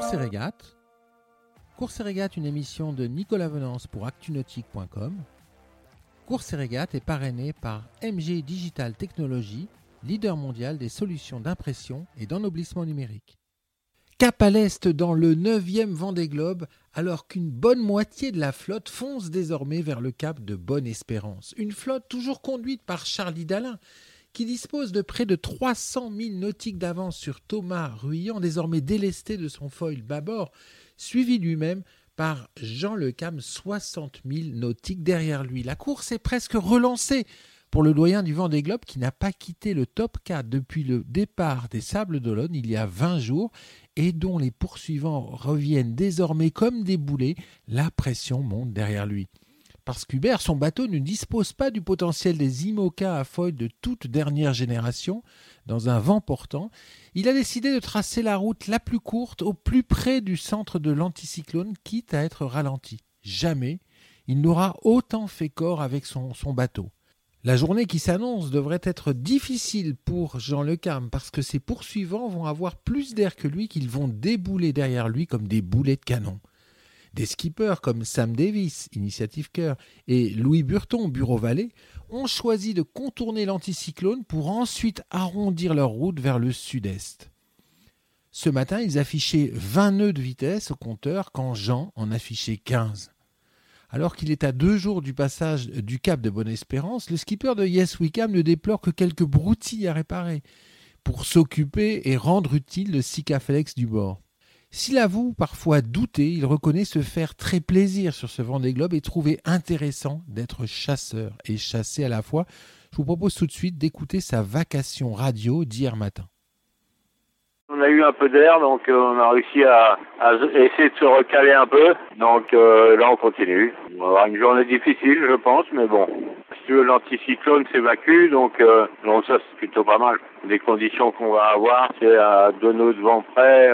Course et régate. Une émission de Nicolas Venance pour actunautique.com. Course régate est parrainé par MG Digital Technologies, leader mondial des solutions d'impression et d'ennoblissement numérique. Cap à l'est dans le 9e Vendée Globe, alors qu'une bonne moitié de la flotte fonce désormais vers le cap de Bonne-Espérance. Une flotte toujours conduite par Charlie Dalin, qui dispose de près de 300 000 nautiques d'avance sur Thomas Ruyant, désormais délesté de son foil bâbord, suivi lui-même par Jean Le Cam, 60 000 nautiques derrière lui. La course est presque relancée pour le doyen du Vendée Globe qui n'a pas quitté le top 4 depuis le départ des Sables d'Olonne il y a 20 jours et dont les poursuivants reviennent désormais comme des boulets, la pression monte derrière lui. Parce qu'Hubert, son bateau ne dispose pas du potentiel des IMOCA à foil de toute dernière génération, dans un vent portant, il a décidé de tracer la route la plus courte au plus près du centre de l'anticyclone, quitte à être ralenti. Jamais il n'aura autant fait corps avec son, son bateau. La journée qui s'annonce devrait être difficile pour Jean Le parce que ses poursuivants vont avoir plus d'air que lui qu'ils vont débouler derrière lui comme des boulets de canon. Des skippers comme Sam Davis, Initiative Cœur, et Louis Burton, Bureau Vallée, ont choisi de contourner l'anticyclone pour ensuite arrondir leur route vers le sud-est. Ce matin, ils affichaient 20 nœuds de vitesse au compteur quand Jean en affichait 15. Alors qu'il est à deux jours du passage du cap de Bonne-Espérance, le skipper de Yes Wickham ne déplore que quelques broutilles à réparer pour s'occuper et rendre utile le Sikaflex du bord. S'il avoue parfois douter, il reconnaît se faire très plaisir sur ce Vendée Globe et trouver intéressant d'être chasseur et chassé à la fois. Je vous propose tout de suite d'écouter sa vacation radio d'hier matin. On a eu un peu d'air, donc euh, on a réussi à, essayer de se recaler un peu. Donc euh, là, on continue. On va avoir une journée difficile, je pense, mais bon. Si tu veux, l'anticyclone s'évacue, donc, euh, donc ça, c'est plutôt pas mal. Les conditions qu'on va avoir, c'est à deux nœuds de vent près.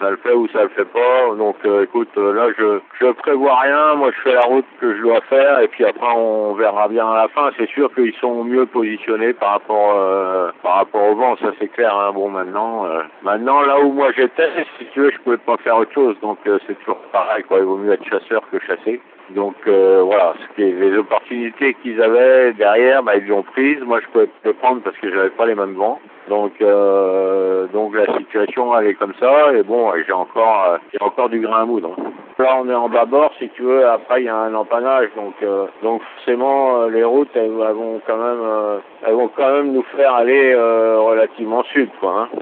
Ça le fait ou ça le fait pas. Donc euh, écoute, euh, là je je prévois rien, moi je fais la route que je dois faire et puis après on verra bien à la fin. C'est sûr qu'ils sont mieux positionnés par rapport euh, par rapport au vent, ça c'est clair. Hein. Bon maintenant, maintenant là où moi j'étais, si tu veux, je pouvais pas faire autre chose. Donc c'est toujours pareil quoi. Il vaut mieux être chasseur que chasser. Donc euh, voilà, les opportunités qu'ils avaient derrière, bah, ils l'ont prise. Moi, je pouvais les prendre parce que j'avais pas les mêmes vents. Donc euh, donc la situation elle est comme ça. Et bon, j'ai encore euh, j'ai encore du grain à moudre. Là, on est en bas-bord, si tu veux. Après, il y a un empannage, donc euh, donc forcément les routes elles, vont quand même elles vont quand même nous faire aller relativement sud, quoi. Hein.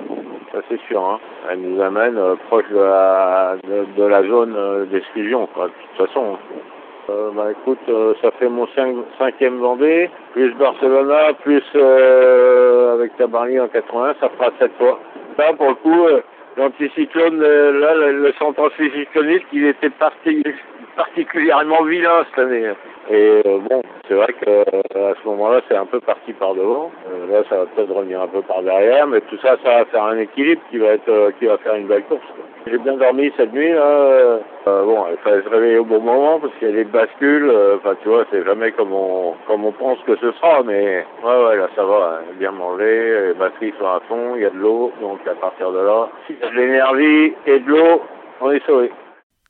Ça c'est sûr. Hein. Elles nous amènent proche de la de, la zone d'exclusion. De toute façon. Euh, bah écoute, euh, ça fait mon cinquième Vendée, plus Barcelona, plus euh, avec Tabarly en 80, ça fera sept fois. Là, pour le coup, l'anticyclone, là, le, centre anticycloniste, il était parti, particulièrement vilain cette année. Et bon, c'est vrai que à ce moment-là, c'est un peu parti par devant. là, ça va peut-être revenir un peu par derrière, mais tout ça, ça va faire un équilibre qui va être, qui va faire une belle course. J'ai bien dormi cette nuit, là. Euh, bon, il fallait se réveiller au bon moment parce qu'il y a des bascules. Euh, enfin, tu vois, c'est jamais comme on, comme on pense que ce sera, mais ouais, ouais, là, ça va. Hein, bien manger, les batteries sont à fond, il y a de l'eau, donc à partir de là, s'il y a de l'énergie et de l'eau, on est sauvé.